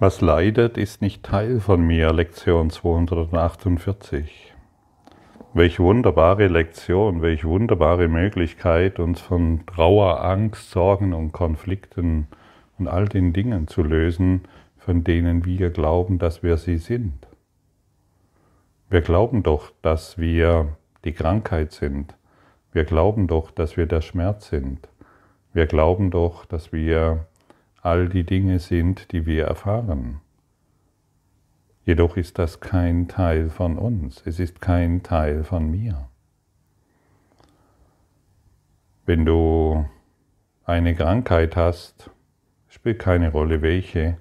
Was leidet, ist nicht Teil von mir, Lektion 248. Welch wunderbare Lektion, welch wunderbare Möglichkeit, uns von Trauer, Angst, Sorgen und Konflikten und all den Dingen zu lösen, von denen wir glauben, dass wir sie sind. Wir glauben doch, dass wir die Krankheit sind. Wir glauben doch, dass wir der Schmerz sind. Wir glauben doch, dass wir all die Dinge sind, die wir erfahren. Jedoch ist das kein Teil von uns, es ist kein Teil von mir. Wenn du eine Krankheit hast, spielt keine Rolle welche,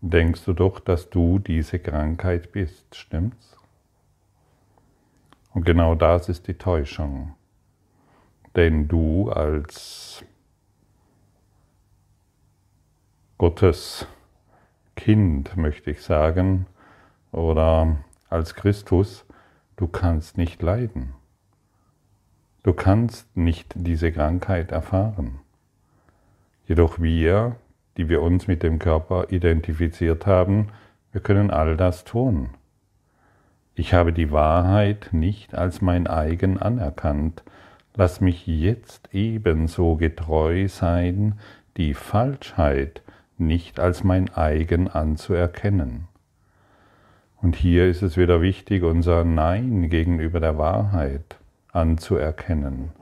denkst du doch, dass du diese Krankheit bist, stimmt's? Und genau das ist die Täuschung. Denn du als Gottes Kind, möchte ich sagen, oder als Christus, du kannst nicht leiden. Du kannst nicht diese Krankheit erfahren. Jedoch wir, die wir uns mit dem Körper identifiziert haben, wir können all das tun. Ich habe die Wahrheit nicht als mein eigen anerkannt. Lass mich jetzt ebenso getreu sein, die Falschheit nicht als mein eigen anzuerkennen. Und hier ist es wieder wichtig, unser Nein gegenüber der Wahrheit anzuerkennen.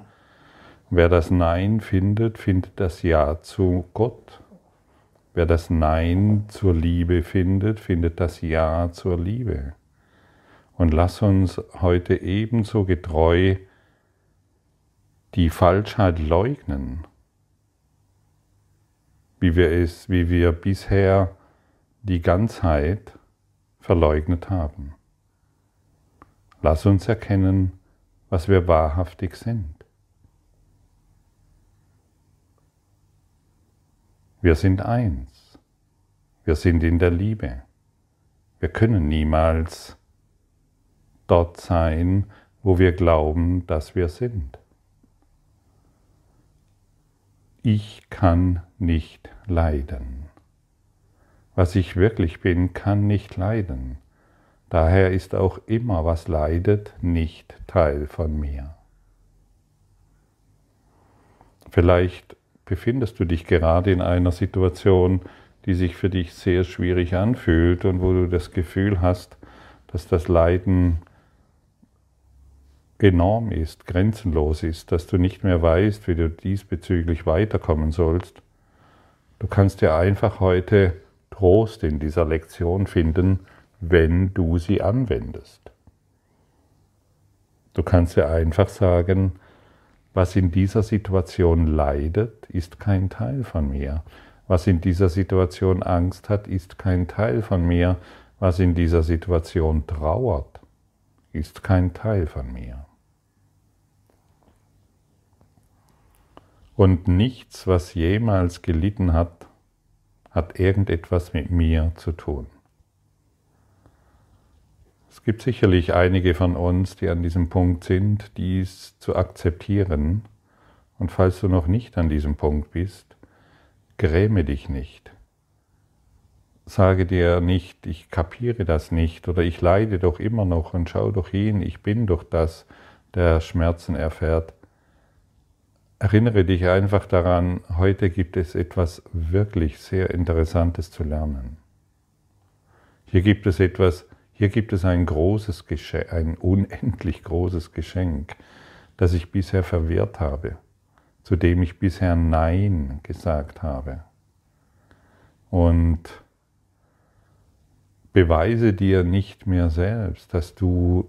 Wer das Nein findet, findet das Ja zu Gott. Wer das Nein zur Liebe findet, findet das Ja zur Liebe. Und lass uns heute ebenso getreu die Falschheit leugnen wie wir es, wie wir bisher die Ganzheit verleugnet haben. Lass uns erkennen, was wir wahrhaftig sind. Wir sind eins. Wir sind in der Liebe. Wir können niemals dort sein, wo wir glauben, dass wir sind. Ich kann nicht leiden. Was ich wirklich bin, kann nicht leiden. Daher ist auch immer, was leidet, nicht Teil von mir. Vielleicht befindest du dich gerade in einer Situation, die sich für dich sehr schwierig anfühlt und wo du das Gefühl hast, dass das Leiden enorm ist, grenzenlos ist, dass du nicht mehr weißt, wie du diesbezüglich weiterkommen sollst. Du kannst dir einfach heute Trost in dieser Lektion finden, wenn du sie anwendest. Du kannst dir einfach sagen, was in dieser Situation leidet, ist kein Teil von mir. Was in dieser Situation Angst hat, ist kein Teil von mir. Was in dieser Situation trauert, ist kein Teil von mir. Und nichts, was jemals gelitten hat, hat irgendetwas mit mir zu tun. Es gibt sicherlich einige von uns, die an diesem Punkt sind, dies zu akzeptieren. Und falls du noch nicht an diesem Punkt bist, gräme dich nicht. Sage dir nicht, ich kapiere das nicht oder ich leide doch immer noch und schau doch hin, ich bin doch das, der Schmerzen erfährt. Erinnere dich einfach daran, heute gibt es etwas wirklich sehr Interessantes zu lernen. Hier gibt es etwas, hier gibt es ein großes Geschenk, ein unendlich großes Geschenk, das ich bisher verwehrt habe, zu dem ich bisher Nein gesagt habe. Und beweise dir nicht mehr selbst, dass du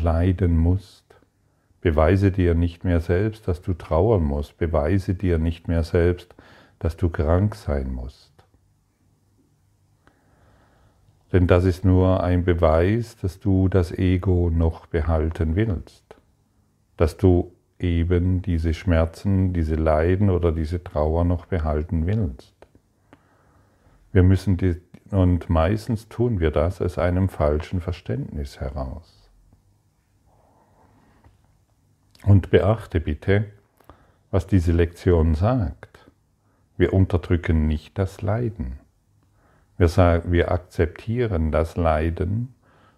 leiden musst Beweise dir nicht mehr selbst, dass du trauern musst. Beweise dir nicht mehr selbst, dass du krank sein musst. Denn das ist nur ein Beweis, dass du das Ego noch behalten willst. Dass du eben diese Schmerzen, diese Leiden oder diese Trauer noch behalten willst. Wir müssen die, und meistens tun wir das aus einem falschen Verständnis heraus. Und beachte bitte, was diese Lektion sagt. Wir unterdrücken nicht das Leiden. Wir, sagen, wir akzeptieren das Leiden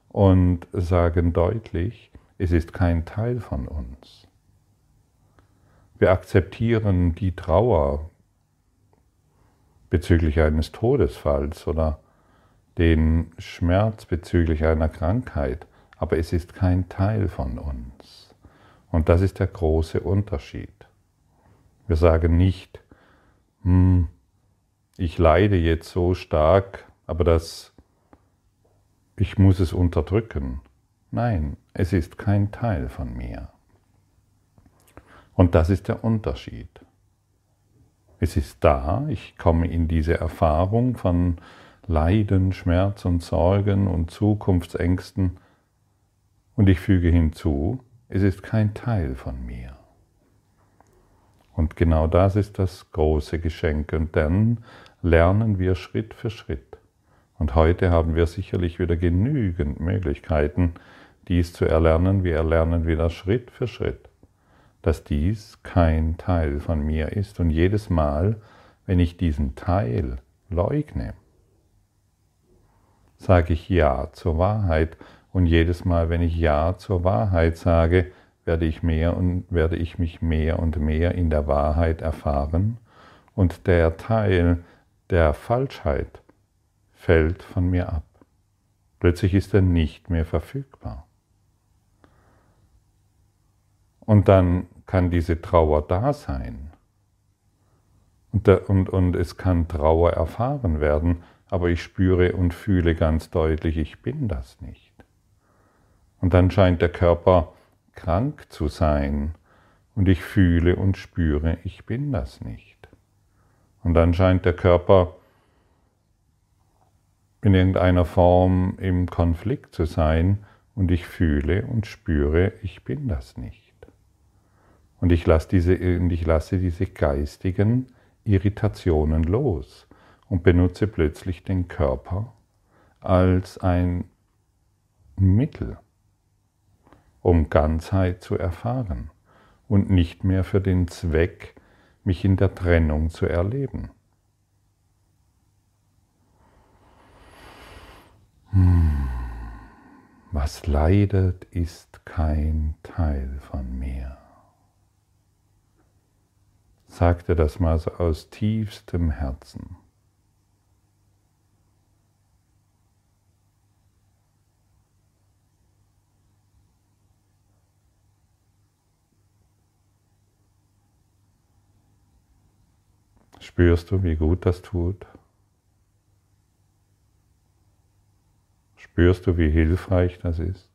und sagen deutlich, es ist kein Teil von uns. Wir akzeptieren die Trauer bezüglich eines Todesfalls oder den Schmerz bezüglich einer Krankheit, aber es ist kein Teil von uns. Und das ist der große Unterschied. Wir sagen nicht, hm, ich leide jetzt so stark, aber das, ich muss es unterdrücken. Nein, es ist kein Teil von mir. Und das ist der Unterschied. Es ist da, ich komme in diese Erfahrung von Leiden, Schmerz und Sorgen und Zukunftsängsten und ich füge hinzu, es ist kein Teil von mir. Und genau das ist das große Geschenk. Und dann lernen wir Schritt für Schritt. Und heute haben wir sicherlich wieder genügend Möglichkeiten, dies zu erlernen. Wir erlernen wieder Schritt für Schritt, dass dies kein Teil von mir ist. Und jedes Mal, wenn ich diesen Teil leugne, sage ich Ja zur Wahrheit. Und jedes Mal, wenn ich Ja zur Wahrheit sage, werde ich mehr und werde ich mich mehr und mehr in der Wahrheit erfahren und der Teil der Falschheit fällt von mir ab. Plötzlich ist er nicht mehr verfügbar. Und dann kann diese Trauer da sein. Und, der, und, und es kann Trauer erfahren werden, aber ich spüre und fühle ganz deutlich, ich bin das nicht. Und dann scheint der Körper krank zu sein und ich fühle und spüre, ich bin das nicht. Und dann scheint der Körper in irgendeiner Form im Konflikt zu sein und ich fühle und spüre, ich bin das nicht. Und ich lasse diese, ich lasse diese geistigen Irritationen los und benutze plötzlich den Körper als ein Mittel, um Ganzheit zu erfahren und nicht mehr für den Zweck, mich in der Trennung zu erleben. Hm. Was leidet, ist kein Teil von mir. Sagte das mal aus tiefstem Herzen. Spürst du, wie gut das tut? Spürst du, wie hilfreich das ist?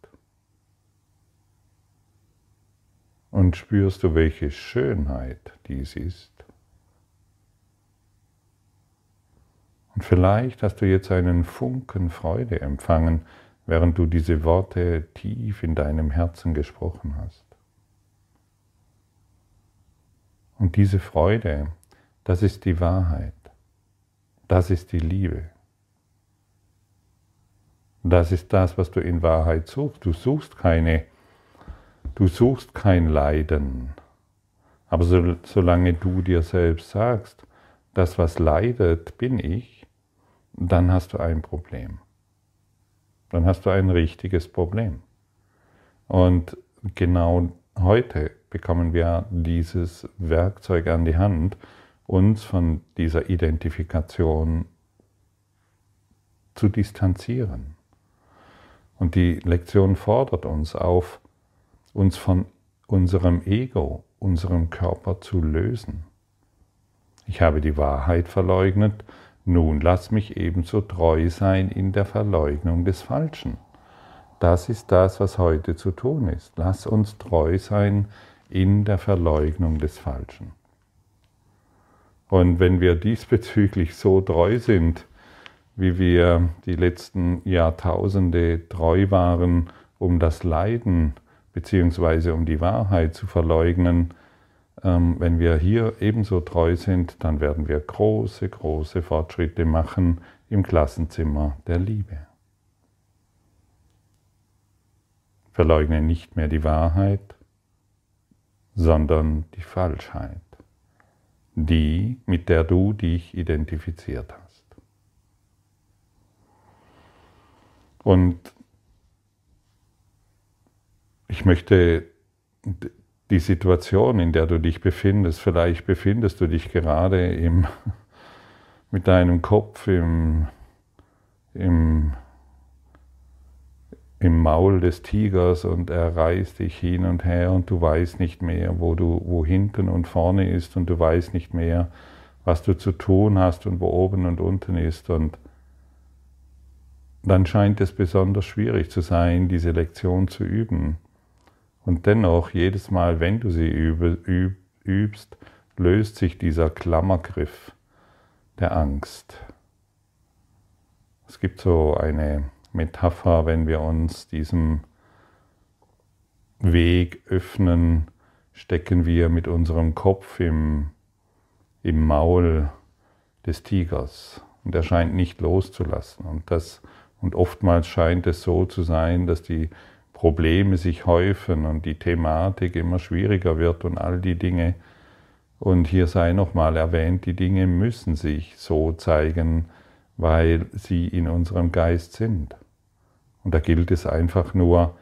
Und spürst du, welche Schönheit dies ist? Und vielleicht hast du jetzt einen Funken Freude empfangen, während du diese Worte tief in deinem Herzen gesprochen hast. Und diese Freude das ist die Wahrheit. Das ist die Liebe. Das ist das, was du in Wahrheit suchst. Du suchst keine, du suchst kein Leiden. Aber so, solange du dir selbst sagst, das, was leidet, bin ich, dann hast du ein Problem. Dann hast du ein richtiges Problem. Und genau heute bekommen wir dieses Werkzeug an die Hand, uns von dieser Identifikation zu distanzieren. Und die Lektion fordert uns auf, uns von unserem Ego, unserem Körper zu lösen. Ich habe die Wahrheit verleugnet, nun lass mich ebenso treu sein in der Verleugnung des Falschen. Das ist das, was heute zu tun ist. Lass uns treu sein in der Verleugnung des Falschen. Und wenn wir diesbezüglich so treu sind, wie wir die letzten Jahrtausende treu waren, um das Leiden bzw. um die Wahrheit zu verleugnen, ähm, wenn wir hier ebenso treu sind, dann werden wir große, große Fortschritte machen im Klassenzimmer der Liebe. Verleugne nicht mehr die Wahrheit, sondern die Falschheit die, mit der du dich identifiziert hast. Und ich möchte die Situation, in der du dich befindest, vielleicht befindest du dich gerade im, mit deinem Kopf im, im, im Maul des Tigers und er reißt dich hin und her und du weißt nicht mehr, wo du, wo hinten und vorne ist und du weißt nicht mehr, was du zu tun hast und wo oben und unten ist und dann scheint es besonders schwierig zu sein, diese Lektion zu üben. Und dennoch, jedes Mal, wenn du sie übst, löst sich dieser Klammergriff der Angst. Es gibt so eine Metapher, wenn wir uns diesem Weg öffnen, stecken wir mit unserem Kopf im, im Maul des Tigers und er scheint nicht loszulassen. Und, das, und oftmals scheint es so zu sein, dass die Probleme sich häufen und die Thematik immer schwieriger wird und all die Dinge. Und hier sei nochmal erwähnt, die Dinge müssen sich so zeigen, weil sie in unserem Geist sind. Und da gilt es einfach nur,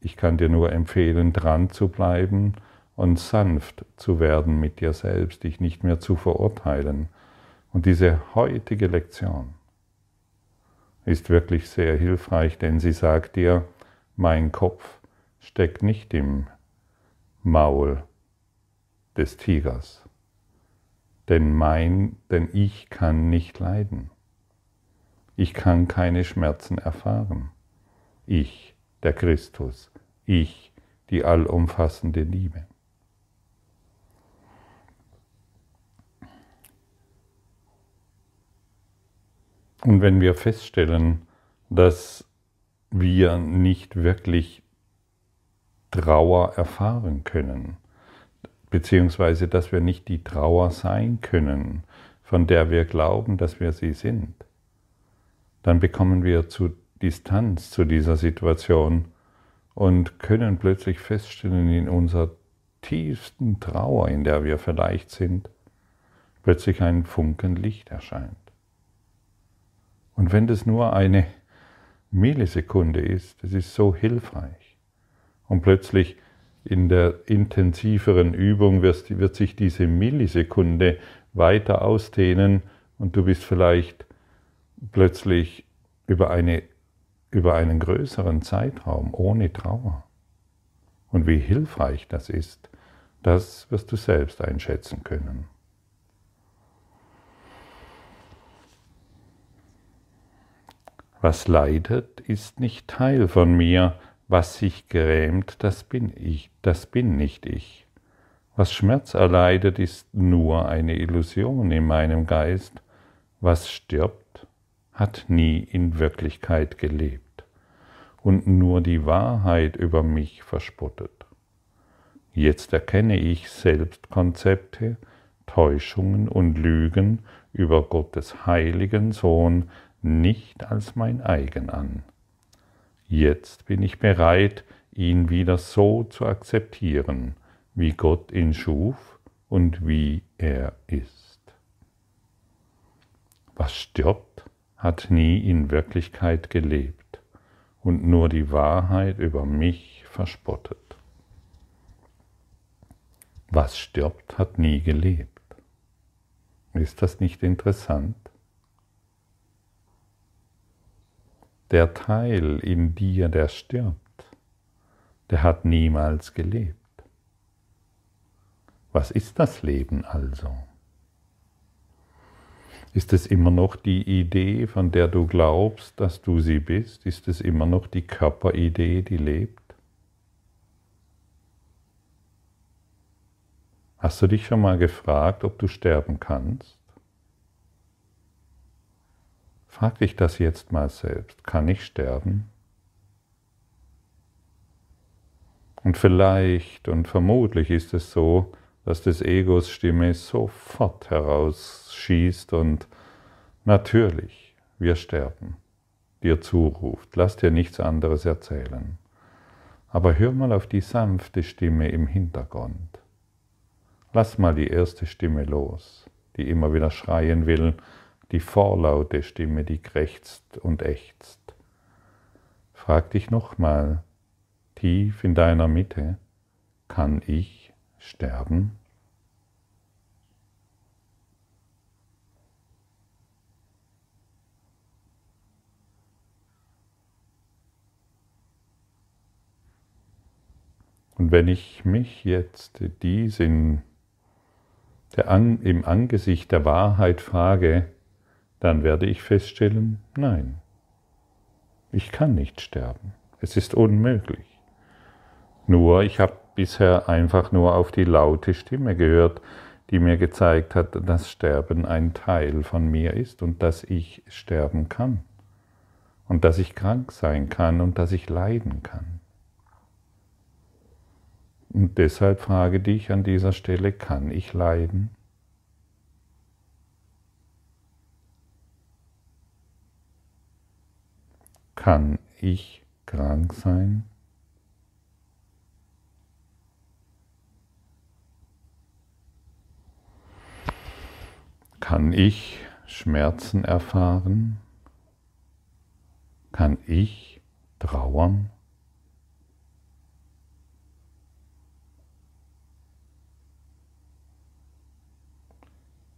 ich kann dir nur empfehlen, dran zu bleiben und sanft zu werden mit dir selbst, dich nicht mehr zu verurteilen. Und diese heutige Lektion ist wirklich sehr hilfreich, denn sie sagt dir, mein Kopf steckt nicht im Maul des Tigers, denn mein, denn ich kann nicht leiden. Ich kann keine Schmerzen erfahren. Ich, der Christus, ich, die allumfassende Liebe. Und wenn wir feststellen, dass wir nicht wirklich Trauer erfahren können, beziehungsweise dass wir nicht die Trauer sein können, von der wir glauben, dass wir sie sind, dann bekommen wir zu Distanz zu dieser Situation und können plötzlich feststellen, in unserer tiefsten Trauer, in der wir vielleicht sind, plötzlich ein Funken Licht erscheint. Und wenn das nur eine Millisekunde ist, das ist so hilfreich. Und plötzlich in der intensiveren Übung wird, wird sich diese Millisekunde weiter ausdehnen und du bist vielleicht plötzlich über, eine, über einen größeren Zeitraum ohne Trauer. Und wie hilfreich das ist, das wirst du selbst einschätzen können. Was leidet, ist nicht Teil von mir, was sich grämt, das bin ich, das bin nicht ich. Was Schmerz erleidet, ist nur eine Illusion in meinem Geist. Was stirbt, hat nie in Wirklichkeit gelebt und nur die Wahrheit über mich verspottet. Jetzt erkenne ich selbst Konzepte, Täuschungen und Lügen über Gottes heiligen Sohn, nicht als mein eigen an. Jetzt bin ich bereit, ihn wieder so zu akzeptieren, wie Gott ihn schuf und wie er ist. Was stirbt, hat nie in Wirklichkeit gelebt und nur die Wahrheit über mich verspottet. Was stirbt, hat nie gelebt. Ist das nicht interessant? der Teil in dir, der stirbt, der hat niemals gelebt. Was ist das Leben also? Ist es immer noch die Idee, von der du glaubst, dass du sie bist? Ist es immer noch die Körperidee, die lebt? Hast du dich schon mal gefragt, ob du sterben kannst? Frag dich das jetzt mal selbst. Kann ich sterben? Und vielleicht und vermutlich ist es so, dass des Egos Stimme sofort herausschießt und natürlich, wir sterben, dir zuruft. Lass dir nichts anderes erzählen. Aber hör mal auf die sanfte Stimme im Hintergrund. Lass mal die erste Stimme los, die immer wieder schreien will, die vorlaute Stimme, die krächzt und ächzt. frag dich nochmal tief in deiner Mitte, kann ich sterben? Und wenn ich mich jetzt dies in der, im Angesicht der Wahrheit frage, dann werde ich feststellen, nein, ich kann nicht sterben. Es ist unmöglich. Nur ich habe bisher einfach nur auf die laute Stimme gehört, die mir gezeigt hat, dass Sterben ein Teil von mir ist und dass ich sterben kann und dass ich krank sein kann und dass ich leiden kann. Und deshalb frage dich an dieser Stelle, kann ich leiden? Kann ich krank sein? Kann ich Schmerzen erfahren? Kann ich trauern?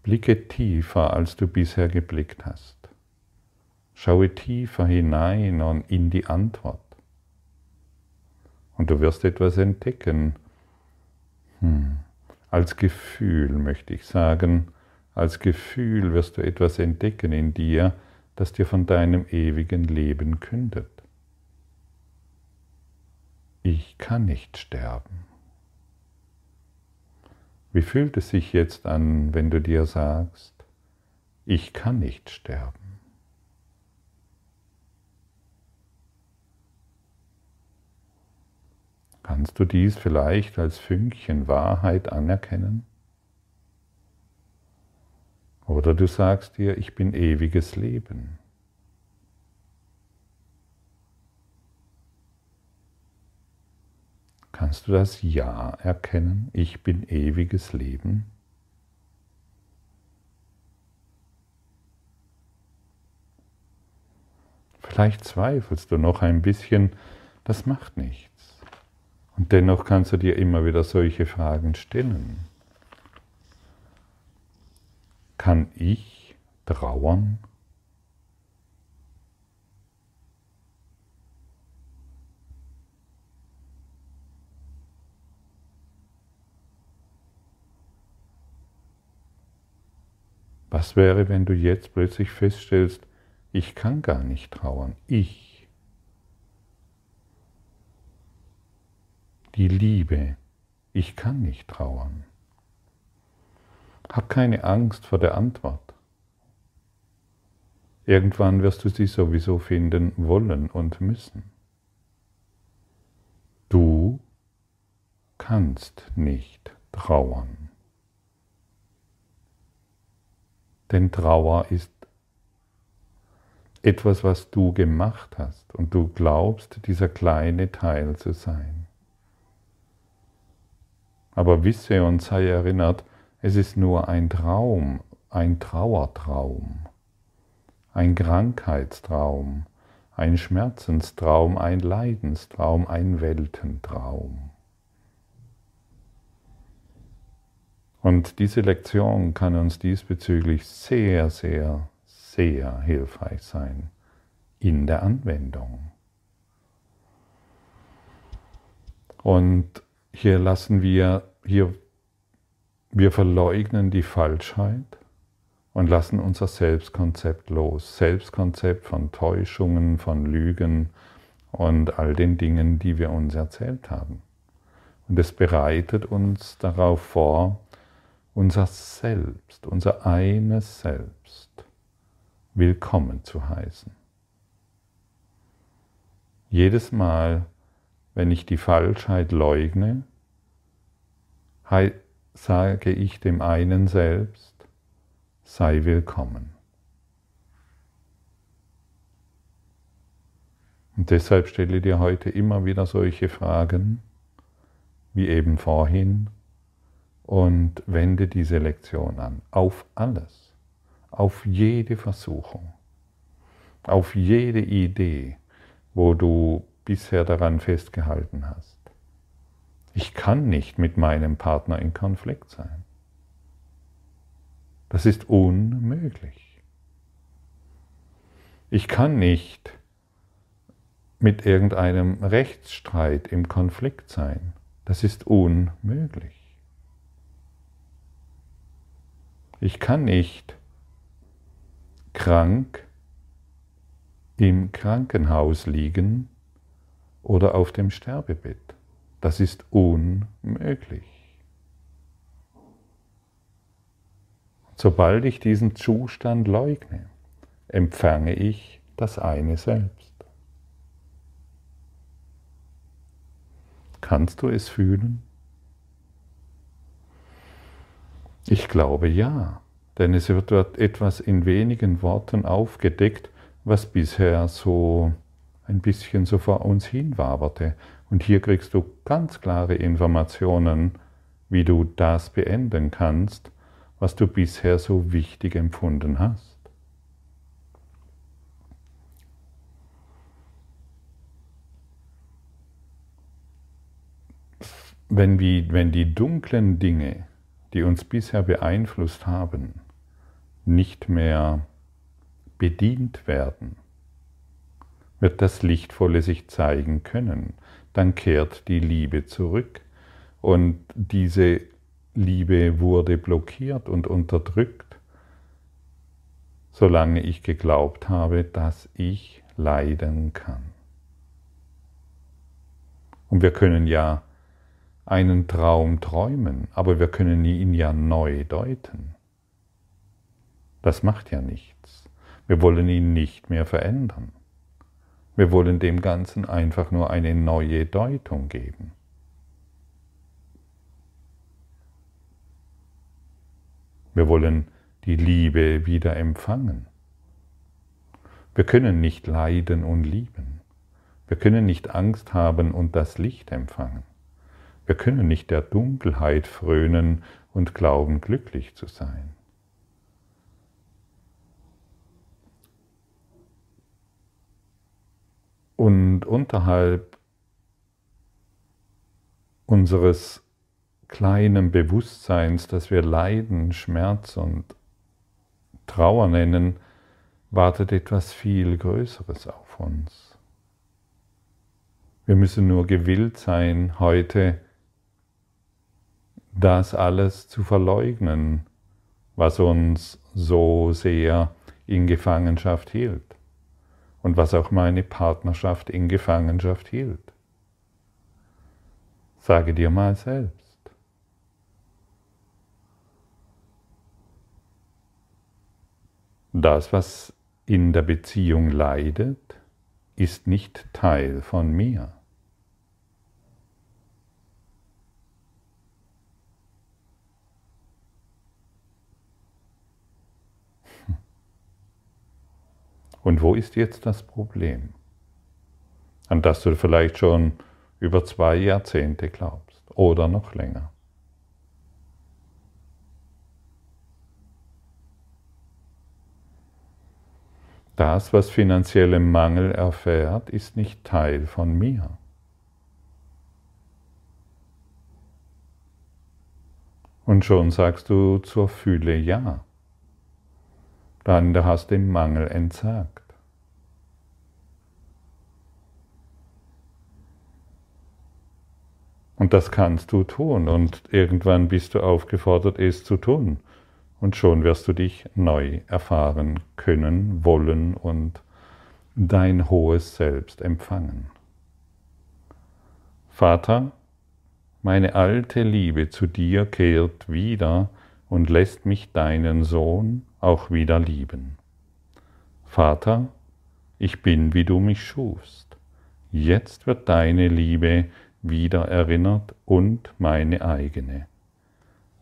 Blicke tiefer, als du bisher geblickt hast. Schaue tiefer hinein und in die Antwort. Und du wirst etwas entdecken. Hm. Als Gefühl möchte ich sagen, als Gefühl wirst du etwas entdecken in dir, das dir von deinem ewigen Leben kündet. Ich kann nicht sterben. Wie fühlt es sich jetzt an, wenn du dir sagst, ich kann nicht sterben? Kannst du dies vielleicht als Fünkchen Wahrheit anerkennen? Oder du sagst dir, ich bin ewiges Leben. Kannst du das Ja erkennen? Ich bin ewiges Leben? Vielleicht zweifelst du noch ein bisschen, das macht nichts. Und dennoch kannst du dir immer wieder solche Fragen stellen. Kann ich trauern? Was wäre, wenn du jetzt plötzlich feststellst, ich kann gar nicht trauern, ich. Die Liebe, ich kann nicht trauern. Hab keine Angst vor der Antwort. Irgendwann wirst du sie sowieso finden wollen und müssen. Du kannst nicht trauern. Denn Trauer ist etwas, was du gemacht hast und du glaubst, dieser kleine Teil zu sein. Aber wisse und sei erinnert, es ist nur ein Traum, ein Trauertraum, ein Krankheitstraum, ein Schmerzenstraum, ein Leidenstraum, ein Weltentraum. Und diese Lektion kann uns diesbezüglich sehr, sehr, sehr hilfreich sein in der Anwendung. Und hier lassen wir, hier, wir verleugnen die Falschheit und lassen unser Selbstkonzept los. Selbstkonzept von Täuschungen, von Lügen und all den Dingen, die wir uns erzählt haben. Und es bereitet uns darauf vor, unser Selbst, unser eines Selbst willkommen zu heißen. Jedes Mal, wenn ich die Falschheit leugne, sage ich dem einen Selbst, sei willkommen. Und deshalb stelle dir heute immer wieder solche Fragen, wie eben vorhin, und wende diese Lektion an. Auf alles. Auf jede Versuchung. Auf jede Idee, wo du bisher daran festgehalten hast. Ich kann nicht mit meinem Partner in Konflikt sein. Das ist unmöglich. Ich kann nicht mit irgendeinem Rechtsstreit im Konflikt sein. Das ist unmöglich. Ich kann nicht krank im Krankenhaus liegen oder auf dem Sterbebett. Das ist unmöglich. Sobald ich diesen Zustand leugne, empfange ich das eine selbst. Kannst du es fühlen? Ich glaube ja, denn es wird etwas in wenigen Worten aufgedeckt, was bisher so ein bisschen so vor uns hinwaberte. Und hier kriegst du ganz klare Informationen, wie du das beenden kannst, was du bisher so wichtig empfunden hast. Wenn, wie, wenn die dunklen Dinge, die uns bisher beeinflusst haben, nicht mehr bedient werden, wird das Lichtvolle sich zeigen können. Dann kehrt die Liebe zurück und diese Liebe wurde blockiert und unterdrückt, solange ich geglaubt habe, dass ich leiden kann. Und wir können ja einen Traum träumen, aber wir können ihn ja neu deuten. Das macht ja nichts. Wir wollen ihn nicht mehr verändern. Wir wollen dem Ganzen einfach nur eine neue Deutung geben. Wir wollen die Liebe wieder empfangen. Wir können nicht leiden und lieben. Wir können nicht Angst haben und das Licht empfangen. Wir können nicht der Dunkelheit frönen und glauben, glücklich zu sein. Und unterhalb unseres kleinen Bewusstseins, das wir Leiden, Schmerz und Trauer nennen, wartet etwas viel Größeres auf uns. Wir müssen nur gewillt sein, heute das alles zu verleugnen, was uns so sehr in Gefangenschaft hielt und was auch meine Partnerschaft in Gefangenschaft hielt. Sage dir mal selbst. Das, was in der Beziehung leidet, ist nicht Teil von mir. Und wo ist jetzt das Problem? An das du vielleicht schon über zwei Jahrzehnte glaubst oder noch länger. Das, was finanziellen Mangel erfährt, ist nicht Teil von mir. Und schon sagst du zur Fülle Ja. Dann hast du dem Mangel entsagt. Und das kannst du tun und irgendwann bist du aufgefordert, es zu tun. Und schon wirst du dich neu erfahren können, wollen und dein hohes Selbst empfangen. Vater, meine alte Liebe zu dir kehrt wieder und lässt mich deinen Sohn auch wieder lieben. Vater, ich bin, wie du mich schufst. Jetzt wird deine Liebe wieder erinnert und meine eigene.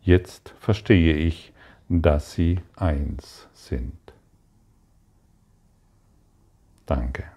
Jetzt verstehe ich, dass sie eins sind. Danke.